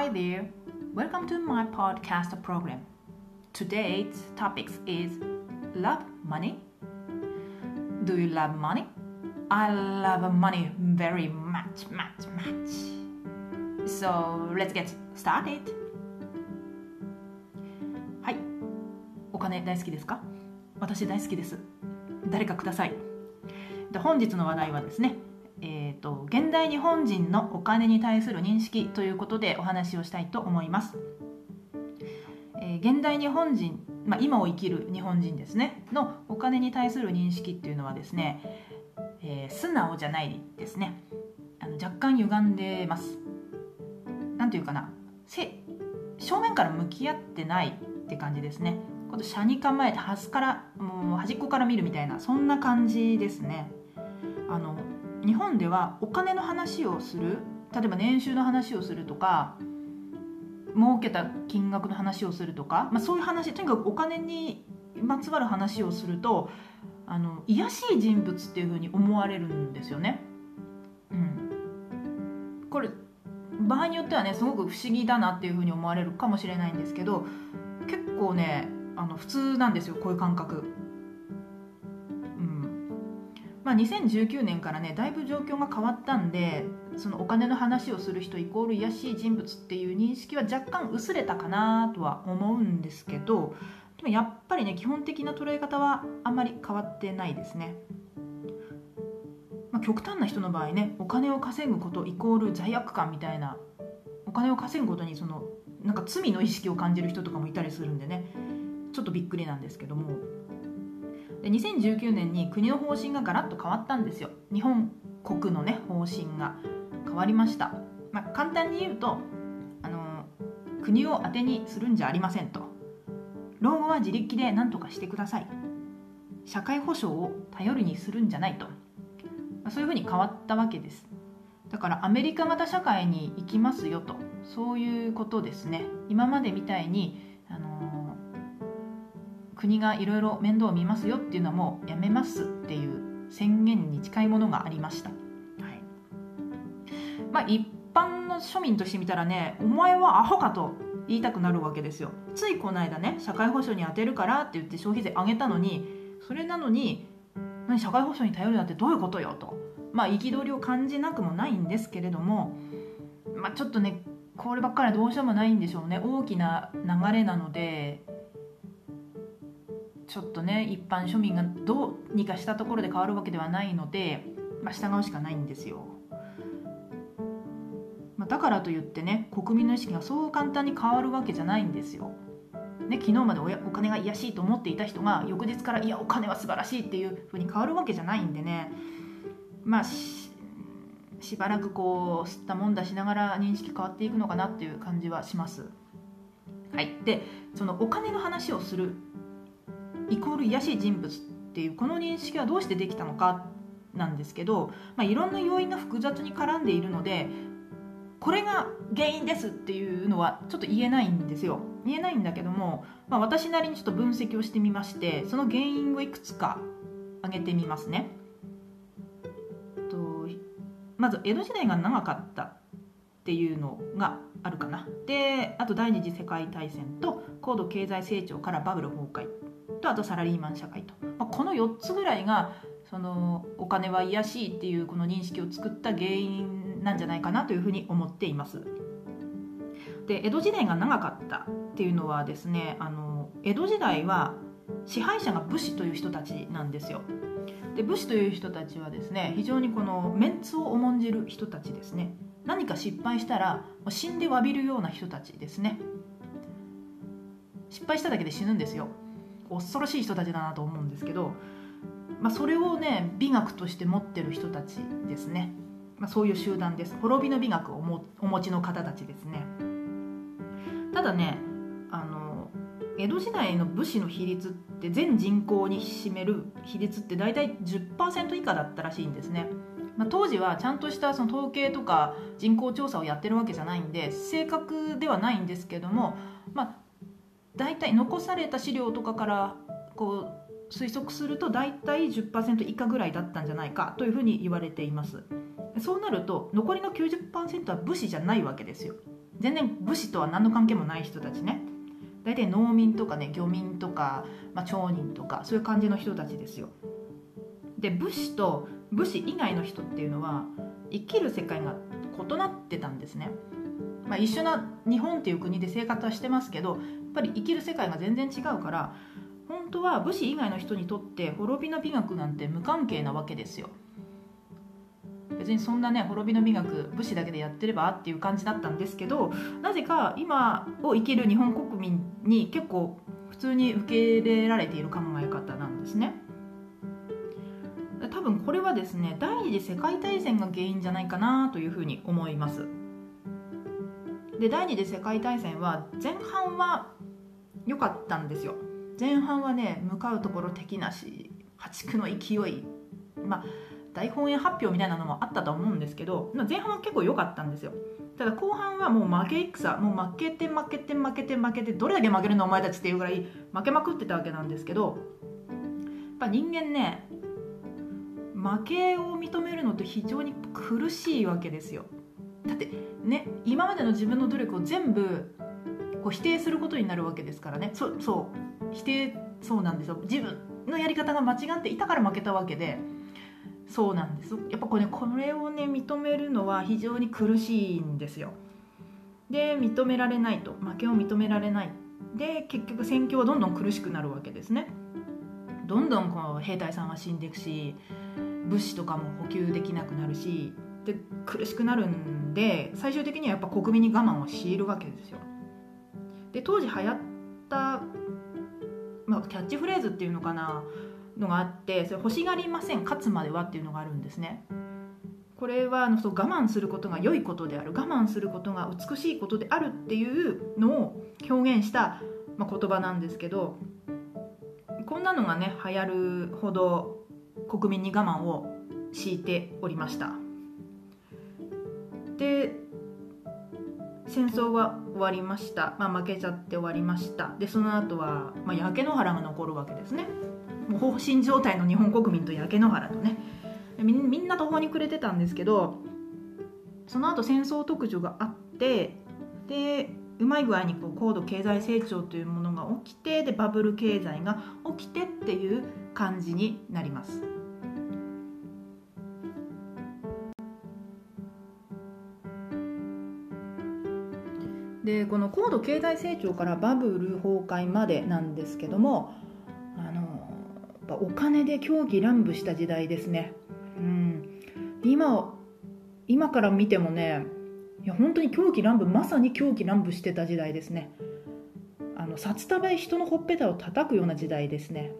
Hi there. Welcome to my podcast program. Today's topic is love money. Do you love money? I love money very much, much, much. So let's get started. はい。お金大好きですか私大好きです。誰かください。で本日の話題はですね、えーと、現代日本人のお金に対する認識ということでお話をしたいと思います。えー、現代日本人、まあ、今を生きる日本人ですねのお金に対する認識っていうのはですね、えー、素直じゃないですね。あの若干歪んでます。なんていうかな正面から向き合ってないって感じですね。この車に構えて端からもう端っこから見るみたいなそんな感じですね。あの日本ではお金の話をする例えば年収の話をするとか儲けた金額の話をするとか、まあ、そういう話とにかくお金にまつわる話をするとあの癒しい人物っていうふうに思われるんですよね。うん、これ場合によってはねすごく不思議だなっていうふうに思われるかもしれないんですけど結構ねあの普通なんですよこういう感覚。まあ、2019年からねだいぶ状況が変わったんでそのお金の話をする人イコール癒しい人物っていう認識は若干薄れたかなとは思うんですけどでもやっぱりね基本的な捉え方はあんまり変わってないですね。まあ、極端な人の場合ねお金を稼ぐことイコール罪悪感みたいなお金を稼ぐことにそのなんか罪の意識を感じる人とかもいたりするんでねちょっとびっくりなんですけどもで2019年に国の方針がガラッと変わったんですよ。日本国のね方針が変わりました、まあ、簡単に言うとあの国を当てにするんじゃありませんと。老後は自力で何とかしてください。社会保障を頼りにするんじゃないと、まあ、そういうふうに変わったわけです。だからアメリカ型社会に行きますよと。そういうことですね。今までみたいに国がいろいろ面倒を見ますよっていうのはもうやめますっていう宣言に近いものがありました、はい。まあ、一般の庶民としてみたらねお前はアホかと言いたくなるわけですよ。ついこの間ね社会保障に充てるからって言って消費税上げたのにそれなのに何社会保障に頼るなんてどういうことよと。まあ憤りを感じなくもないんですけれどもまあちょっとねこればっかりはどうしようもないんでしょうね。大きな流れなのでちょっとね一般庶民がどうにかしたところで変わるわけではないので、まあ、従うしかないんですよ。まあ、だからといってね国民の意識がそう簡単に変わるわけじゃないんですよ。ね、昨日までおお金が癒しいと思っていた人が翌日からいやお金は素晴らしいっていうふうに変わるわけじゃないんでねまあしばらくこう吸ったもんだしながら認識変わっていくのかなっていう感じはします。はい、でそのお金の話をするイコール癒しい人物っていうこの認識はどうしてできたのかなんですけど、まあ、いろんな要因が複雑に絡んでいるのでこれが原因ですっていうのはちょっと言えないんですよ。言えないんだけども、まあ、私なりにちょっと分析をしてみましてその原因をいくつか挙げてみますね。とまず江戸時代が長かったっていうのがあるかな。であと第二次世界大戦と高度経済成長からバブル崩壊。とあとサラリーマン社会と、まあ、この4つぐらいがそのお金は癒しいっていうこの認識を作った原因なんじゃないかなというふうに思っています。で江戸時代が長かったっていうのはですねあの江戸時代は支配者が武士という人たちなんですよ。で武士という人たちはですね非常にこのメンツを重んじる人たちですね何か失敗したら死んで詫びるような人たちですね失敗しただけで死ぬんですよ恐ろしい人たちだなと思うんですけど、まあ、それをね美学として持ってる人たちですね、まあ、そういう集団です。滅びの美学をお持ちの方たちですね。ただねあの江戸時代の武士の比率って全人口に占める比率って大体10%以下だったらしいんですね。まあ、当時はちゃんとしたその統計とか人口調査をやってるわけじゃないんで正確ではないんですけども、まあ、大体残された資料とかからこう推測すると大体10%以下ぐらいだったんじゃないかというふうに言われています。そうなると残りの90%は武士じゃないわけですよ。全然武士とは何の関係もない人たちね。大体農民とかね漁民とか、まあ、町人とかそういう感じの人たちですよ。で武士と武士以外の人っていうのは生きる世界が異なってたんですね、まあ、一緒な日本っていう国で生活はしてますけどっぱり生きる世界が全然違うから本当は武士以外の人にとって滅びの美学なんて無関係なわけですよ。別にそんなね滅びの美学武士だけでやってればっていう感じだったんですけどなぜか今を生きる日本国民に結構普通に受け入れられている考え方なんですね。多分これはですね第二次世界大戦が原因じゃないかなというふうに思います。で第二次世界大戦は前半は良かったんですよ。前半はね向かうところ敵なし破竹の勢いまあ大本営発表みたいなのもあったと思うんですけど前半は結構良かったんですよ。ただ後半はもう負け戦もう負けて負けて負けて負けてどれだけ負けるのお前たちっていうぐらい負けまくってたわけなんですけどやっぱ人間ね負けを認めるのって非常に苦しいわけですよ。だってね今までの自分の努力を全部こう否定することになるわけですからね。そそう。否定そうなんですよ。自分のやり方が間違っていたから負けたわけで。そうなんです。やっぱこれ,、これをね認めるのは非常に苦しいんですよ。で認められないと。負けを認められない。で結局戦況はどんどん苦しくなるわけですね。どんどんこう兵隊さんは死んでいくし物資とかも補給できなくなるし。で苦しくなるんで最終的にはやっぱ国民に我慢を強いるわけですよ。で当時流行った、まあ、キャッチフレーズっていうのかなのがあってそれ欲しがりません勝つまではっていうのがあるんですね。これはあのそう我慢することが良いことである我慢することが美しいことであるっていうのを表現した、まあ、言葉なんですけどこんなのがね流行るほど国民に我慢を強いておりました。で戦争は終わりました、まあ、負けちゃって終わりました。でその後は、まあ、焼け野原が残るわけですね。もう放心状態の日本国民と焼け野原とね。みんな途方に暮れてたんですけどその後戦争特需があってでうまい具合にこう高度経済成長というものが起きてでバブル経済が起きてっていう感じになります。でこの高度経済成長からバブル崩壊までなんですけどもぱお金で狂気乱舞した時代ですね。うん、今今から見てもねいや本当に狂気乱舞まさに狂気乱舞してた時代ですね。あの札束で人のほっぺたを叩くような時代ですね。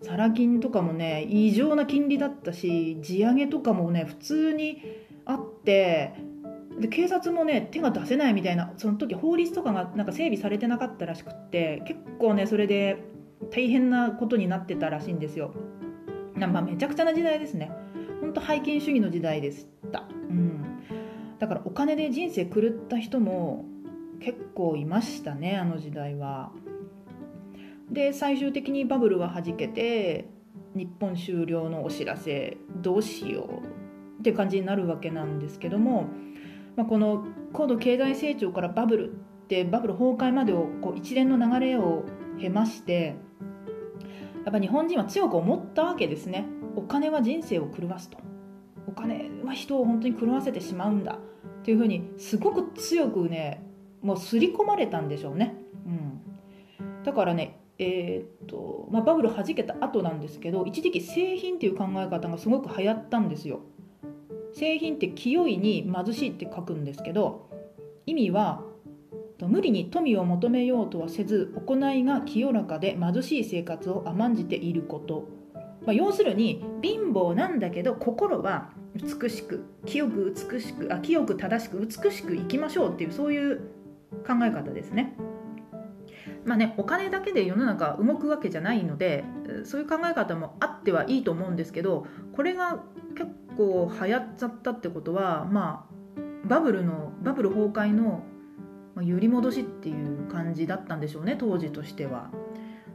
うん、サラ金とかもね異常な金利だったし地上げとかもね普通にあってで警察もね手が出せないみたいなその時法律とかがなんか整備されてなかったらしくって結構ねそれで大変なことになってたらしいんですよ。まあ、めちゃくちゃな時代ですね。本当拝見主義の時代でした。うん。だからお金で人生狂った人も結構いましたね、あの時代は。で、最終的にバブルは弾けて、日本終了のお知らせ、どうしようって感じになるわけなんですけども、まあ、この高度経済成長からバブルってバブル崩壊までをこう一連の流れを経ましてやっぱ日本人は強く思ったわけですね。お金は人生を狂わすと。お金は人を本当に狂わせてしまうんだ。っていうふうにすごく強くねもう刷り込まれたんでしょうね、うん、だからねえー、っとまあ、バブル弾けた後なんですけど一時期製品っていう考え方がすごく流行ったんですよ。製品って清いに貧しいって書くんですけど意味は無理に富を求めようとはせず行いが清らかで貧しい生活を甘んじていること、まあ、要するに貧乏なんだけど心は美しく清く美しくあ清く正しく美しく生きましょうっていうそういう考え方ですね。まあね、お金だけで世の中動くわけじゃないのでそういう考え方もあってはいいと思うんですけどこれが結構流行っちゃったってことはまあバブルのバブル崩壊の、揺り戻しっていう感じだったんでしょうね当時としては。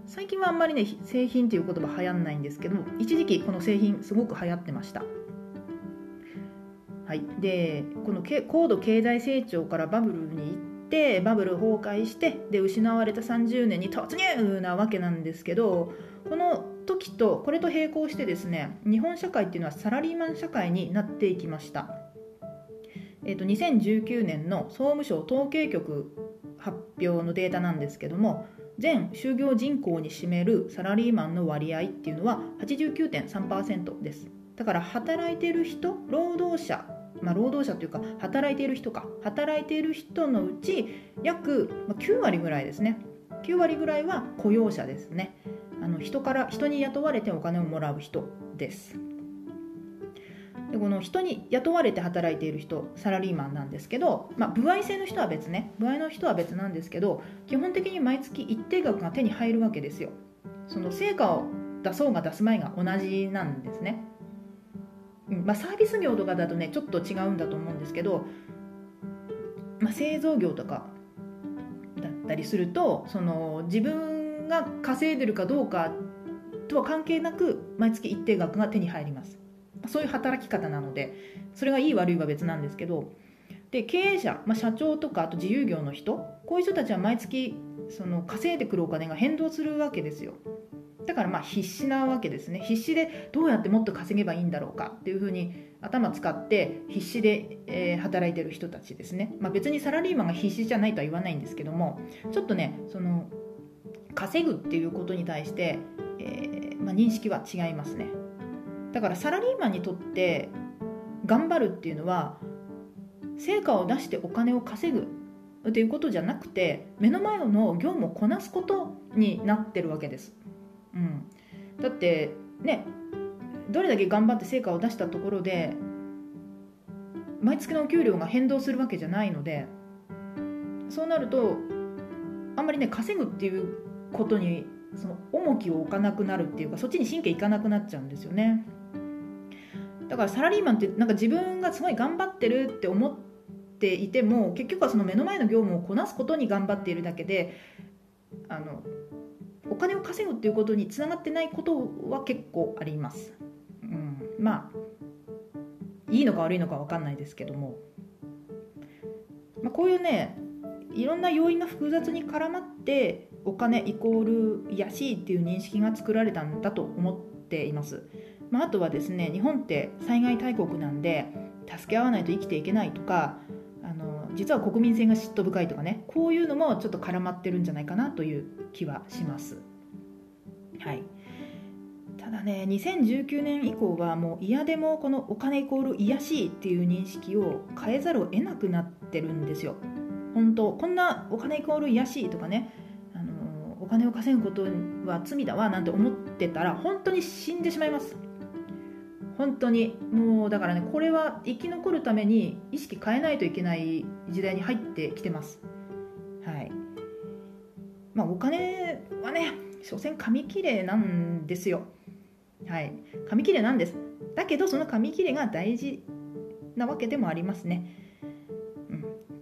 最近はあんまりね製品っていう言葉流行んないんですけど一時期この製品すごく流行ってました。はい、でこの高度経済成長からバブルに行ってバブル崩壊してで失われた30年に突入なわけなんですけどこの時とこれと並行してですね日本社会っていうのはサラリーマン社会になっていきました。えーと、2019年の総務省統計局発表のデータなんですけども全就業人口に占めるサラリーマンの割合っていうのは89.3%です。だから働いてる人労働者まあ、労働者というか働いている人か。働いている人のうち約9割ぐらいですね。9割ぐらいは雇用者ですね。あの人から人に雇われてお金をもらう人です。でこの人に雇われて働いている人サラリーマンなんですけど、まあ、歩合制の人は別ね。歩合の人は別なんですけど基本的に毎月一定額が手に入るわけですよ。その成果を出そうが出す前が同じなんですね、うんまあ、サービス業とかだとねちょっと違うんだと思うんですけど、まあ、製造業とかだったりするとその自分が稼いでるかどうかとは関係なく毎月一定額が手に入ります。そういう働き方なのでそれがいい悪いは別なんですけどで経営者、まあ、社長とかあと自由業の人こういう人たちは毎月その稼いでくるお金が変動するわけですよ。だからまあ必死なわけですね。必死でどうやってもっと稼げばいいんだろうかっていうふうに頭使って必死で、え、働いてる人たちですね、まあ、別にサラリーマンが必死じゃないとは言わないんですけどもちょっとねその稼ぐっていうことに対して、えーまあ、認識は違いますね。だからサラリーマンにとって頑張るっていうのは成果を出してお金を稼ぐっていうことじゃなくて目の前の業務をこなすことになってるわけです、うん、だってねどれだけ頑張って成果を出したところで毎月のお給料が変動するわけじゃないのでそうなるとあんまりね稼ぐっていうことにその重きを置かなくなるっていうかそっちに神経いかなくなっちゃうんですよね。だからサラリーマンってなんか自分がすごい頑張ってるって思っていても結局はその目の前の業務をこなすことに頑張っているだけであのお金を稼ぐっていうことにつながってないことは結構あります。うん、まあいいのか悪いのか分かんないですけども、まあ、こういうねいろんな要因が複雑に絡まってお金イコール安いっていう認識が作られたんだと思っています。まあ、あとはですね日本って災害大国なんで助け合わないと生きていけないとかあの実は国民性が嫉妬深いとかねこういうのもちょっと絡まってるんじゃないかなという気はします。はいただね2019年以降はもう嫌でもこのお金イコール癒しいっていう認識を変えざるを得なくなってるんですよ。本当こんなお金イコール癒しいとかね金を稼ぐことは罪だわなんて思ってたら本当に死んでしまいます。本当にもうだからねこれは生き残るために意識変えないといけない時代に入ってきてます。はい。まあお金はね所詮紙切れなんですよ。はい。紙切れなんです。だけどその紙切れが大事なわけでもありますね。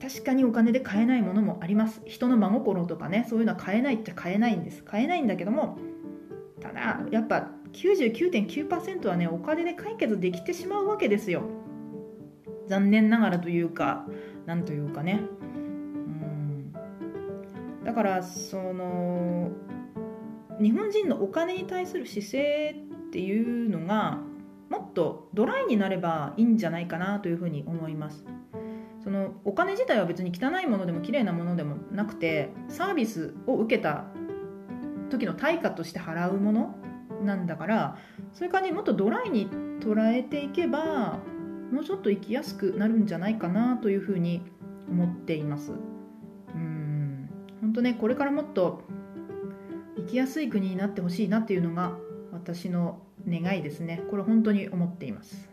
確かにお金で買えないものもあります。人の真心とかねそういうのは買えないっちゃ買えないんです。買えないんだけどもただやっぱ99.9%はねお金で解決できてしまうわけですよ。残念ながらというかなんというかね。うん。だからその日本人のお金に対する姿勢っていうのがもっとドライになればいいんじゃないかなというふうに思います。そのお金自体は別に汚いものでも綺麗なものでもなくてサービスを受けた時の対価として払うものなんだからそういう感じにもっとドライに捉えていけばもうちょっと生きやすくなるんじゃないかなというふうに思っています。うん。本当ねこれからもっと生きやすい国になってほしいなっていうのが私の願いですね。これ本当に思っています、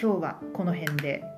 今日はこの辺で。